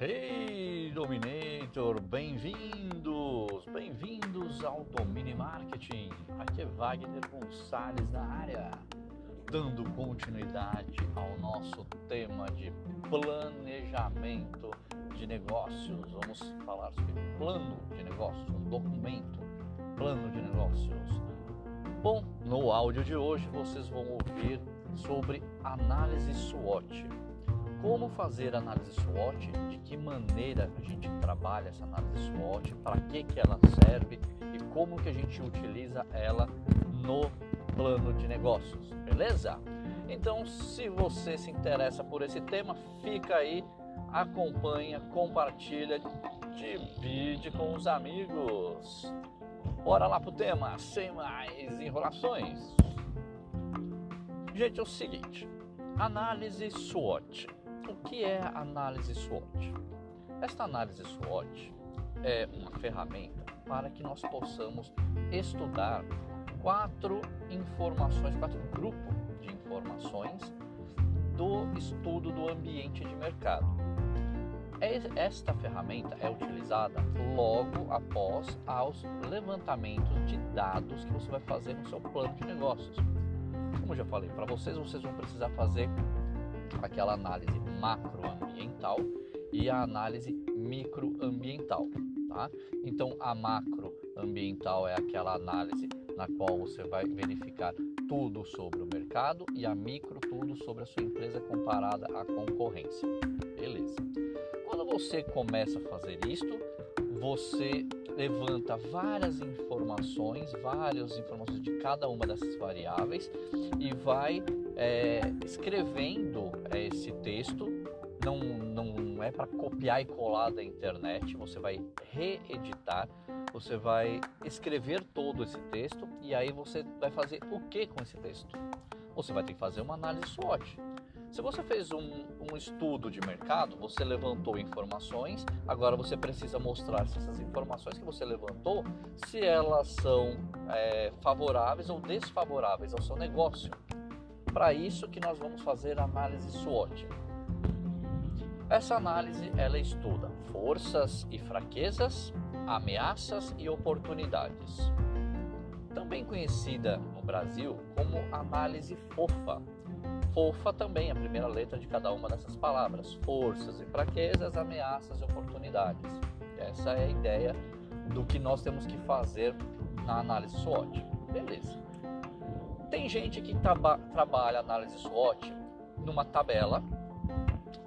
Hey Dominator, bem-vindos, bem-vindos ao Domini Marketing. Aqui é Wagner Gonçalves na área, dando continuidade ao nosso tema de planejamento de negócios. Vamos falar sobre plano de negócios, um documento, plano de negócios. Bom, no áudio de hoje vocês vão ouvir sobre análise SWOT. Como fazer análise SWOT, de que maneira a gente trabalha essa análise SWOT, para que, que ela serve? E como que a gente utiliza ela no plano de negócios, beleza? Então, se você se interessa por esse tema, fica aí, acompanha, compartilha, divide com os amigos. Bora lá pro tema, sem mais enrolações. Gente, é o seguinte, análise SWOT o que é análise SWOT? Esta análise SWOT é uma ferramenta para que nós possamos estudar quatro informações, quatro grupos de informações do estudo do ambiente de mercado. Esta ferramenta é utilizada logo após aos levantamentos de dados que você vai fazer no seu plano de negócios. Como já falei para vocês, vocês vão precisar fazer aquela análise macroambiental e a análise microambiental. Tá? Então, a macroambiental é aquela análise na qual você vai verificar tudo sobre o mercado e a micro tudo sobre a sua empresa comparada à concorrência. Beleza. Quando você começa a fazer isto, você levanta várias informações, várias informações de cada uma dessas variáveis e vai é, escrevendo é, esse texto. Não, não é para copiar e colar da internet, você vai reeditar, você vai escrever todo esse texto e aí você vai fazer o que com esse texto? Você vai ter que fazer uma análise SWOT se você fez um, um, estudo de mercado, você levantou informações, agora você precisa mostrar se essas informações que você levantou, se elas são é, favoráveis ou desfavoráveis ao seu negócio. Para isso que nós vamos fazer a análise SWOT. Essa análise ela estuda forças e fraquezas, ameaças e oportunidades. Também conhecida no Brasil como análise FOFA, Fofa também, a primeira letra de cada uma dessas palavras. Forças e fraquezas, ameaças e oportunidades. Essa é a ideia do que nós temos que fazer na análise SWOT. Beleza. Tem gente que traba trabalha análise SWOT numa tabela,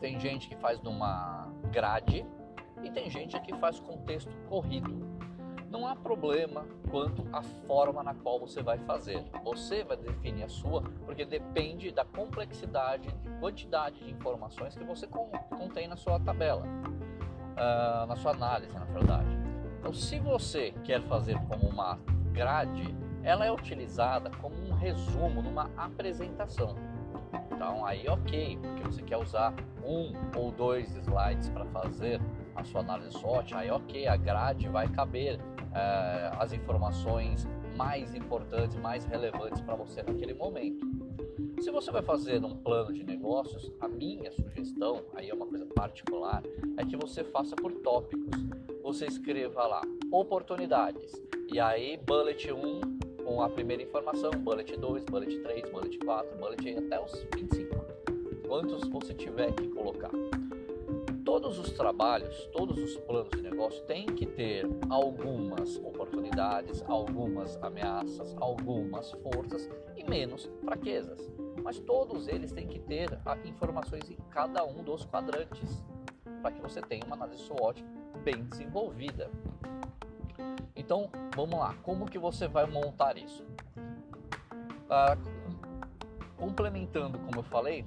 tem gente que faz numa grade e tem gente que faz com texto corrido não há problema quanto à forma na qual você vai fazer. Você vai definir a sua, porque depende da complexidade e quantidade de informações que você contém na sua tabela, uh, na sua análise, na verdade. Então, se você quer fazer como uma grade, ela é utilizada como um resumo numa apresentação. Então, aí, ok, porque você quer usar um ou dois slides para fazer a sua análise SWOT, aí, ok, a grade vai caber é, as informações mais importantes, mais relevantes para você naquele momento. Se você vai fazer um plano de negócios, a minha sugestão, aí é uma coisa particular, é que você faça por tópicos. Você escreva lá oportunidades e aí bullet 1 com a primeira informação, bullet 2, bullet 3, bullet 4, bullet até os 25. Quantos você tiver que colocar todos os trabalhos, todos os planos de negócio têm que ter algumas oportunidades, algumas ameaças, algumas forças e menos fraquezas. Mas todos eles têm que ter informações em cada um dos quadrantes para que você tenha uma análise SWOT bem desenvolvida. Então, vamos lá, como que você vai montar isso? Ah, complementando, como eu falei,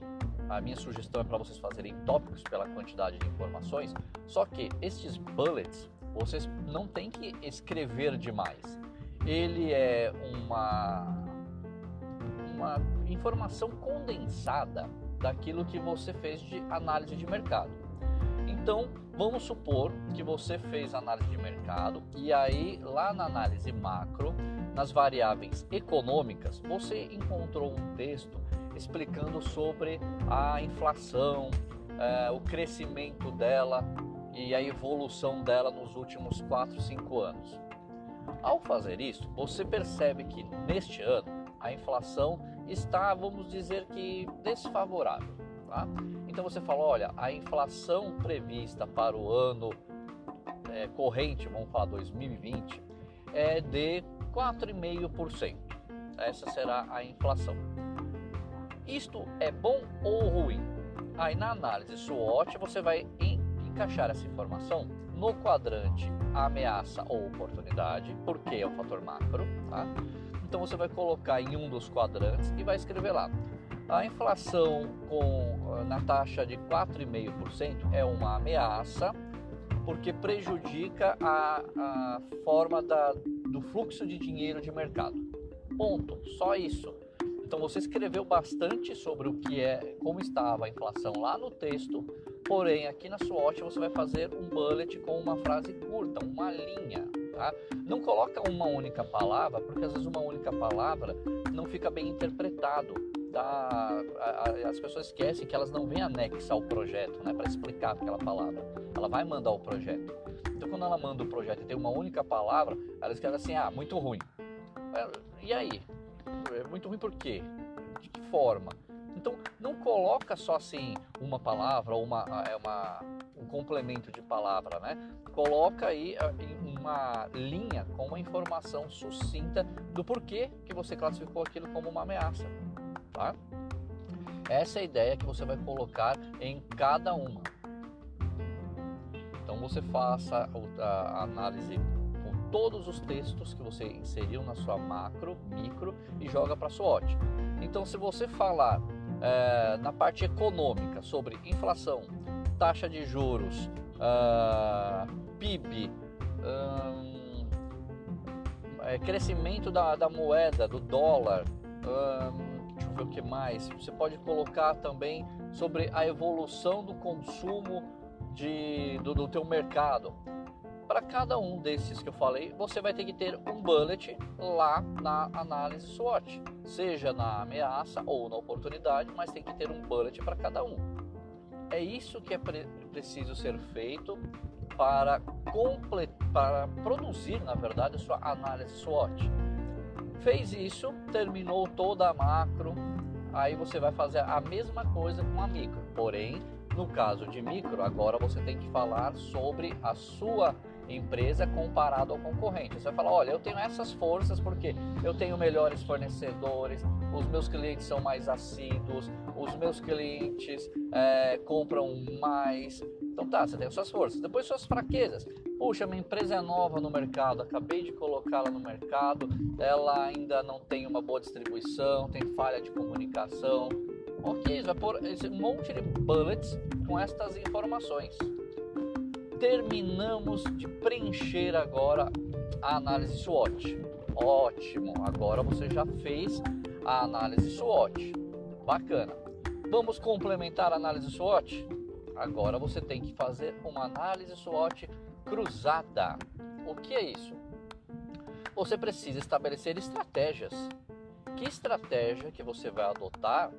a minha sugestão é para vocês fazerem tópicos pela quantidade de informações, só que estes bullets vocês não tem que escrever demais. Ele é uma uma informação condensada daquilo que você fez de análise de mercado. Então, vamos supor que você fez análise de mercado e aí lá na análise macro nas variáveis econômicas, você encontrou um texto explicando sobre a inflação, é, o crescimento dela e a evolução dela nos últimos 4, 5 anos. Ao fazer isso, você percebe que neste ano a inflação está, vamos dizer que, desfavorável. Tá? Então você fala, olha, a inflação prevista para o ano é, corrente, vamos falar 2020, é de 4,5%. Essa será a inflação. Isto é bom ou ruim? Aí na análise SWOT você vai encaixar essa informação no quadrante ameaça ou oportunidade, porque é o fator macro, tá? Então você vai colocar em um dos quadrantes e vai escrever lá. A inflação com na taxa de 4,5% é uma ameaça porque prejudica a, a forma da, do fluxo de dinheiro de mercado. Ponto. Só isso. Então você escreveu bastante sobre o que é, como estava a inflação lá no texto, porém aqui na SWOT você vai fazer um bullet com uma frase curta, uma linha. Tá? Não coloca uma única palavra, porque às vezes uma única palavra não fica bem interpretado. Tá? As pessoas esquecem que elas não vêm anexa ao projeto né, para explicar aquela palavra. Ela vai mandar o projeto. Então quando ela manda o projeto e tem uma única palavra, ela escreve assim, ah, muito ruim. E aí? Muito ruim por quê? De que forma? Então, não coloca só assim uma palavra ou uma, é uma, um complemento de palavra, né? Coloca aí uma linha com uma informação sucinta do porquê que você classificou aquilo como uma ameaça, tá? Essa é a ideia que você vai colocar em cada uma. Então você faça a análise todos os textos que você inseriu na sua macro, micro e joga para a SWOT. Então, se você falar é, na parte econômica sobre inflação, taxa de juros, uh, ah, PIB, um, é, crescimento da, da, moeda, do dólar, um, deixa eu ver o que mais. Você pode colocar também sobre a evolução do consumo de, do, do teu mercado para cada um desses que eu falei, você vai ter que ter um bullet lá na análise SWOT, seja na ameaça ou na oportunidade, mas tem que ter um bullet para cada um. É isso que é pre preciso ser feito para, para produzir, na verdade, a sua análise SWOT. Fez isso, terminou toda a macro, aí você vai fazer a mesma coisa com a micro. Porém, no caso de micro, agora você tem que falar sobre a sua empresa comparado ao concorrente. Você vai falar, olha, eu tenho essas forças porque eu tenho melhores fornecedores, os meus clientes são mais assíduos, os meus clientes é, compram mais. Então tá, você tem suas forças. Depois suas fraquezas. Puxa, minha empresa é nova no mercado, acabei de colocá-la no mercado, ela ainda não tem uma boa distribuição, tem falha de comunicação. Ok, você vai pôr esse monte de bullets com estas informações terminamos de preencher agora a análise SWOT. Ótimo, agora você já fez a análise SWOT. Bacana. Vamos complementar a análise SWOT? Agora você tem que fazer uma análise SWOT cruzada. O que é isso? Você precisa estabelecer estratégias. Que estratégia que você vai adotar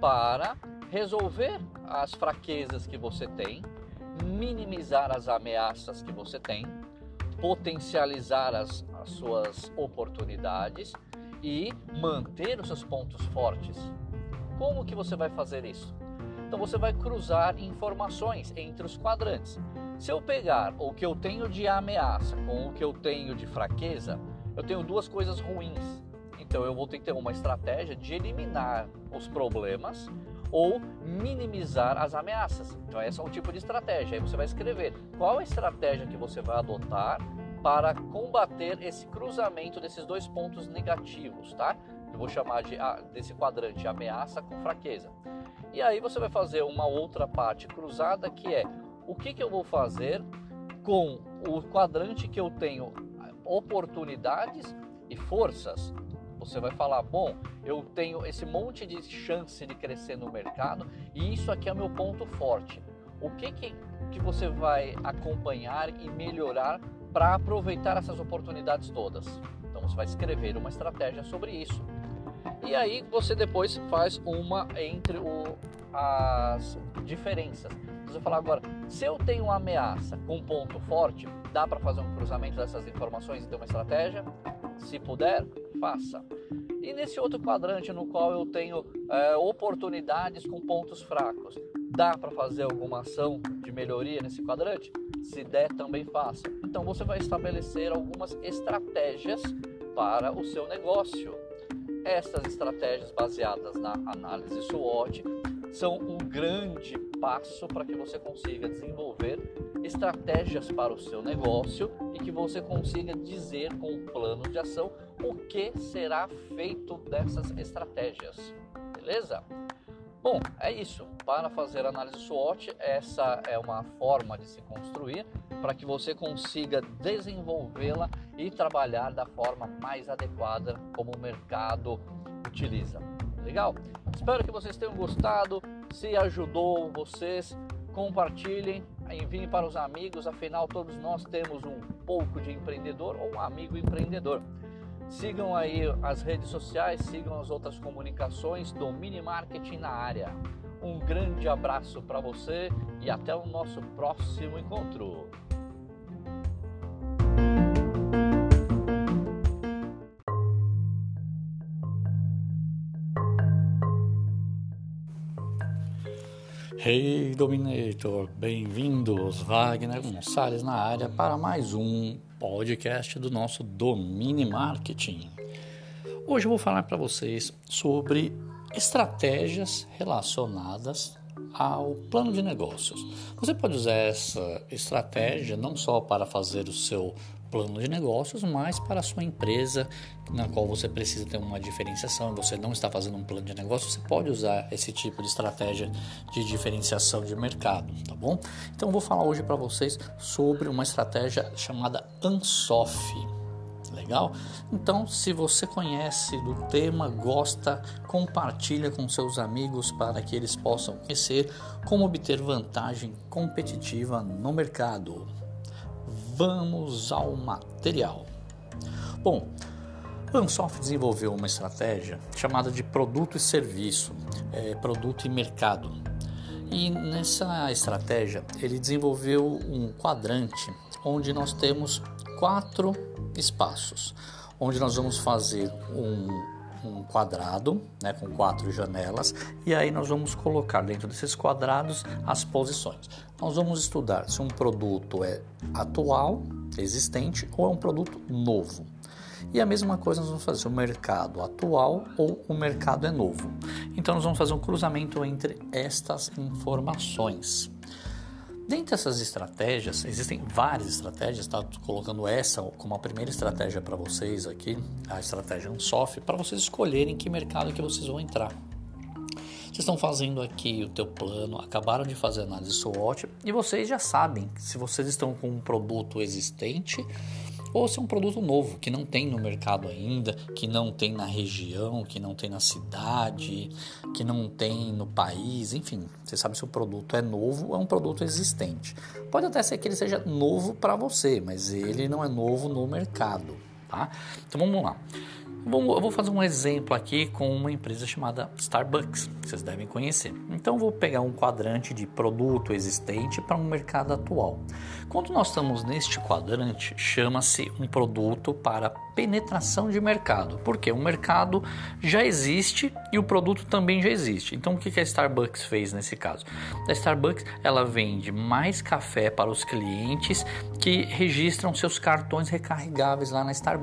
para resolver as fraquezas que você tem minimizar as ameaças que você tem, potencializar as, as suas oportunidades e manter os seus pontos fortes. Como que você vai fazer isso? Então você vai cruzar informações entre os quadrantes. Se eu pegar o que eu tenho de ameaça com o que eu tenho de fraqueza, eu tenho duas coisas ruins. Então eu vou ter que ter uma estratégia de eliminar os problemas ou minimizar as ameaças. Então, esse é um tipo de estratégia. Aí você vai escrever qual a estratégia que você vai adotar para combater esse cruzamento desses dois pontos negativos, tá? Eu vou chamar de, desse quadrante ameaça com fraqueza. E aí você vai fazer uma outra parte cruzada que é o que, que eu vou fazer com o quadrante que eu tenho oportunidades e forças você vai falar: bom, eu tenho esse monte de chance de crescer no mercado e isso aqui é meu ponto forte. O que, que, que você vai acompanhar e melhorar para aproveitar essas oportunidades todas? Então Você vai escrever uma estratégia sobre isso. E aí você depois faz uma entre o, as diferenças. Você falar agora, se eu tenho uma ameaça com ponto forte, dá para fazer um cruzamento dessas informações e ter uma estratégia? Se puder, faça. E nesse outro quadrante no qual eu tenho é, oportunidades com pontos fracos, dá para fazer alguma ação de melhoria nesse quadrante? Se der, também faça. Então você vai estabelecer algumas estratégias para o seu negócio. Estas estratégias baseadas na análise SWOT são um grande passo para que você consiga desenvolver estratégias para o seu negócio e que você consiga dizer com um plano de ação o que será feito dessas estratégias. Beleza? Bom, é isso. Para fazer análise SWOT, essa é uma forma de se construir para que você consiga desenvolvê-la e trabalhar da forma mais adequada como o mercado utiliza. Legal? Espero que vocês tenham gostado. Se ajudou vocês, compartilhem, enviem para os amigos. Afinal, todos nós temos um pouco de empreendedor ou um amigo empreendedor. Sigam aí as redes sociais, sigam as outras comunicações, domine marketing na área. Um grande abraço para você e até o nosso próximo encontro. Hey Dominator, bem-vindos, Wagner Gonçalves na área para mais um podcast do nosso Domine Marketing. Hoje eu vou falar para vocês sobre estratégias relacionadas ao plano de negócios. Você pode usar essa estratégia não só para fazer o seu plano de negócios, mas para a sua empresa, na qual você precisa ter uma diferenciação, você não está fazendo um plano de negócio, você pode usar esse tipo de estratégia de diferenciação de mercado, tá bom? Então vou falar hoje para vocês sobre uma estratégia chamada Ansoff. Legal? Então, se você conhece do tema, gosta, compartilha com seus amigos para que eles possam conhecer como obter vantagem competitiva no mercado vamos ao material. Bom, Ansoft desenvolveu uma estratégia chamada de produto e serviço, é, produto e mercado. E nessa estratégia ele desenvolveu um quadrante onde nós temos quatro espaços, onde nós vamos fazer um um quadrado né, com quatro janelas e aí nós vamos colocar dentro desses quadrados as posições. Nós vamos estudar se um produto é atual, existente ou é um produto novo. E a mesma coisa nós vamos fazer o mercado atual ou o mercado é novo. Então nós vamos fazer um cruzamento entre estas informações. Dentre essas estratégias, existem várias estratégias, tá? Tô colocando essa como a primeira estratégia para vocês aqui, a estratégia Unsoft, para vocês escolherem que mercado que vocês vão entrar. Vocês estão fazendo aqui o teu plano, acabaram de fazer análise SWOT e vocês já sabem se vocês estão com um produto existente ou se é um produto novo que não tem no mercado ainda, que não tem na região, que não tem na cidade, que não tem no país, enfim, você sabe se o produto é novo ou é um produto existente. Pode até ser que ele seja novo para você, mas ele não é novo no mercado, tá? Então vamos lá. Eu vou fazer um exemplo aqui com uma empresa chamada Starbucks, que vocês devem conhecer. Então, vou pegar um quadrante de produto existente para um mercado atual. Quando nós estamos neste quadrante, chama-se um produto para penetração de mercado, porque o mercado já existe e o produto também já existe. Então, o que a Starbucks fez nesse caso? A Starbucks ela vende mais café para os clientes que registram seus cartões recarregáveis lá na Starbucks.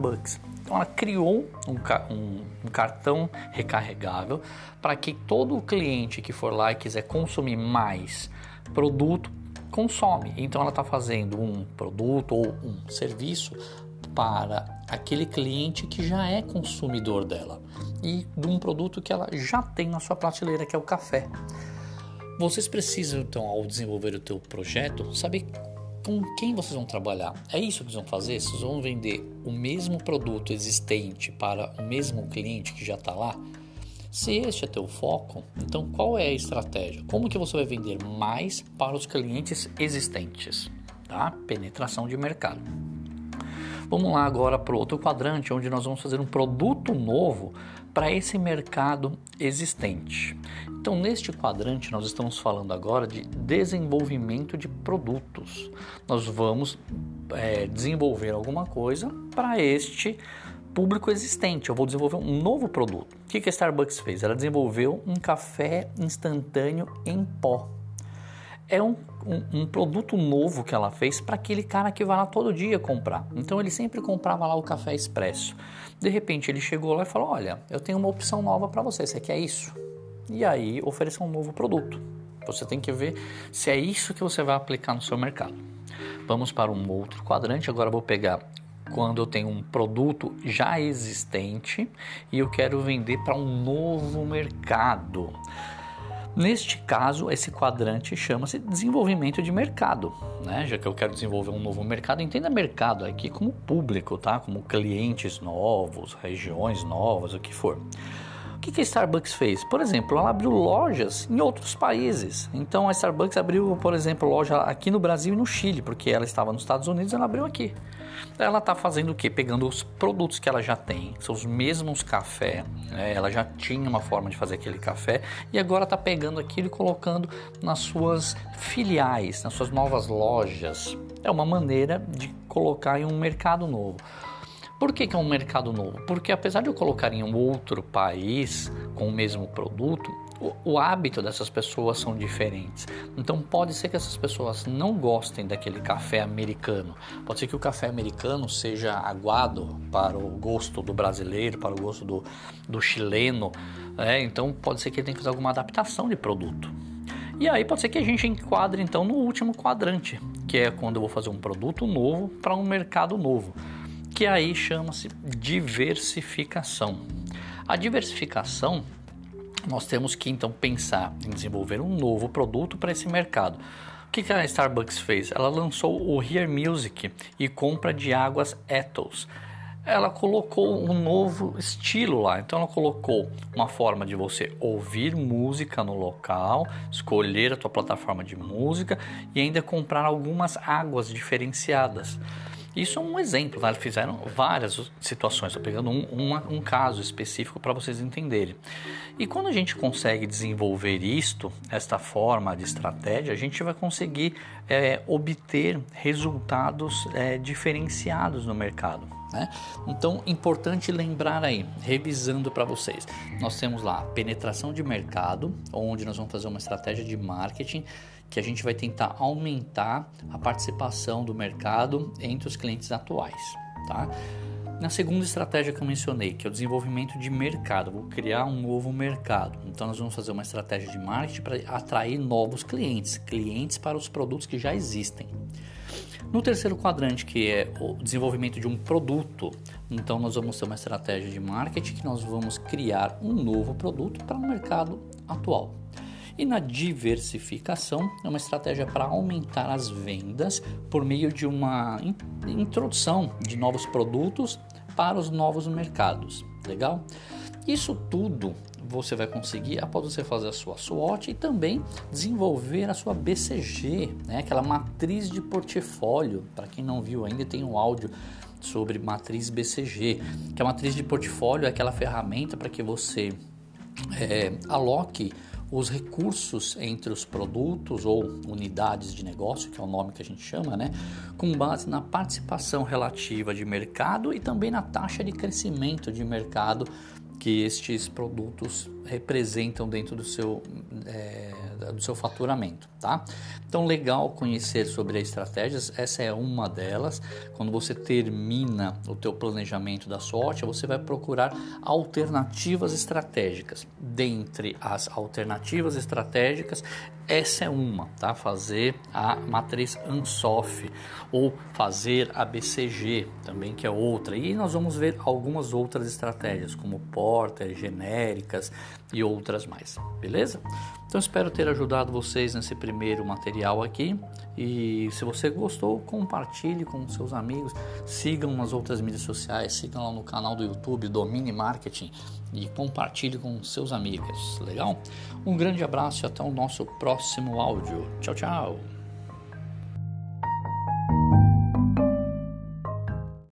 Então ela criou um, um, um cartão recarregável para que todo cliente que for lá e quiser consumir mais produto consome. Então ela está fazendo um produto ou um serviço para aquele cliente que já é consumidor dela e de um produto que ela já tem na sua prateleira, que é o café. Vocês precisam então, ao desenvolver o teu projeto, saber com quem vocês vão trabalhar. É isso que vocês vão fazer? Vocês vão vender o mesmo produto existente para o mesmo cliente que já está lá? Se este é teu foco, então qual é a estratégia? Como que você vai vender mais para os clientes existentes? Tá? Penetração de mercado. Vamos lá agora para o outro quadrante, onde nós vamos fazer um produto novo para esse mercado existente. Então, neste quadrante, nós estamos falando agora de desenvolvimento de produtos. Nós vamos é, desenvolver alguma coisa para este público existente. Eu vou desenvolver um novo produto. O que, que a Starbucks fez? Ela desenvolveu um café instantâneo em pó. É um, um, um produto novo que ela fez para aquele cara que vai lá todo dia comprar. Então ele sempre comprava lá o café expresso. De repente ele chegou lá e falou: Olha, eu tenho uma opção nova para você, você quer isso? E aí oferecer um novo produto. Você tem que ver se é isso que você vai aplicar no seu mercado. Vamos para um outro quadrante. Agora vou pegar quando eu tenho um produto já existente e eu quero vender para um novo mercado. Neste caso, esse quadrante chama-se desenvolvimento de mercado, né? Já que eu quero desenvolver um novo mercado, entenda mercado aqui como público, tá? Como clientes novos, regiões novas, o que for. O que, que a Starbucks fez? Por exemplo, ela abriu lojas em outros países. Então a Starbucks abriu, por exemplo, loja aqui no Brasil e no Chile, porque ela estava nos Estados Unidos, ela abriu aqui ela está fazendo o que? Pegando os produtos que ela já tem, são os mesmos café, né? ela já tinha uma forma de fazer aquele café e agora está pegando aquilo e colocando nas suas filiais, nas suas novas lojas. É uma maneira de colocar em um mercado novo. Por que, que, é um mercado novo? Porque apesar de eu colocar em um outro país com o mesmo produto, o, o, hábito dessas pessoas são diferentes. Então pode ser que essas pessoas não gostem daquele café americano. Pode ser que o café americano seja aguado para o gosto do brasileiro, para o gosto do, do chileno. Né? Então pode ser que ele tenha que fazer alguma adaptação de produto. E aí pode ser que a gente enquadre então no último quadrante, que é quando eu vou fazer um produto novo para um mercado novo, que aí chama-se diversificação. A diversificação nós temos que então pensar em desenvolver um novo produto para esse mercado. O que a Starbucks fez? Ela lançou o Here Music e compra de águas Ethos. Ela colocou um novo estilo lá. Então ela colocou uma forma de você ouvir música no local, escolher a tua plataforma de música e ainda comprar algumas águas diferenciadas. Isso é um exemplo, tá? Fizeram várias situações, estou pegando um, um, caso específico para vocês entenderem. E quando a gente consegue desenvolver isto, esta forma de estratégia, a gente vai conseguir é, obter resultados é, diferenciados no mercado. Né? Então, importante lembrar aí, revisando para vocês, nós temos lá penetração de mercado, onde nós vamos fazer uma estratégia de marketing que a gente vai tentar aumentar a participação do mercado entre os clientes atuais, tá? Na segunda estratégia que eu mencionei, que é o desenvolvimento de mercado, vou criar um novo mercado. Então nós vamos fazer uma estratégia de marketing para atrair novos clientes, clientes para os produtos que já existem. No terceiro quadrante, que é o desenvolvimento de um produto, então nós vamos ter uma estratégia de marketing que nós vamos criar um novo produto para o mercado atual. E na diversificação é uma estratégia para aumentar as vendas por meio de uma introdução de novos produtos para os novos mercados. Legal? Isso tudo você vai conseguir após você fazer a sua SWOT e também desenvolver a sua BCG, né? aquela matriz de portfólio. Para quem não viu ainda, tem um áudio sobre matriz BCG, que a matriz de portfólio é aquela ferramenta para que você é, aloque os recursos entre os produtos ou unidades de negócio, que é o nome que a gente chama, né, com base na participação relativa de mercado e também na taxa de crescimento de mercado que estes produtos representam dentro do seu, é, do seu faturamento, tá? Então, legal conhecer sobre as estratégias, essa é uma delas. Quando você termina o teu planejamento da sorte, você vai procurar alternativas estratégicas. Dentre as alternativas estratégicas, essa é uma, tá? Fazer a matriz ANSOF ou fazer a BCG, também que é outra. E nós vamos ver algumas outras estratégias, como porter, genéricas, e outras mais, beleza? Então espero ter ajudado vocês nesse primeiro material aqui e se você gostou, compartilhe com seus amigos, sigam nas outras mídias sociais, sigam lá no canal do YouTube Domine Marketing e compartilhe com seus amigos, legal? Um grande abraço e até o nosso próximo áudio. Tchau, tchau!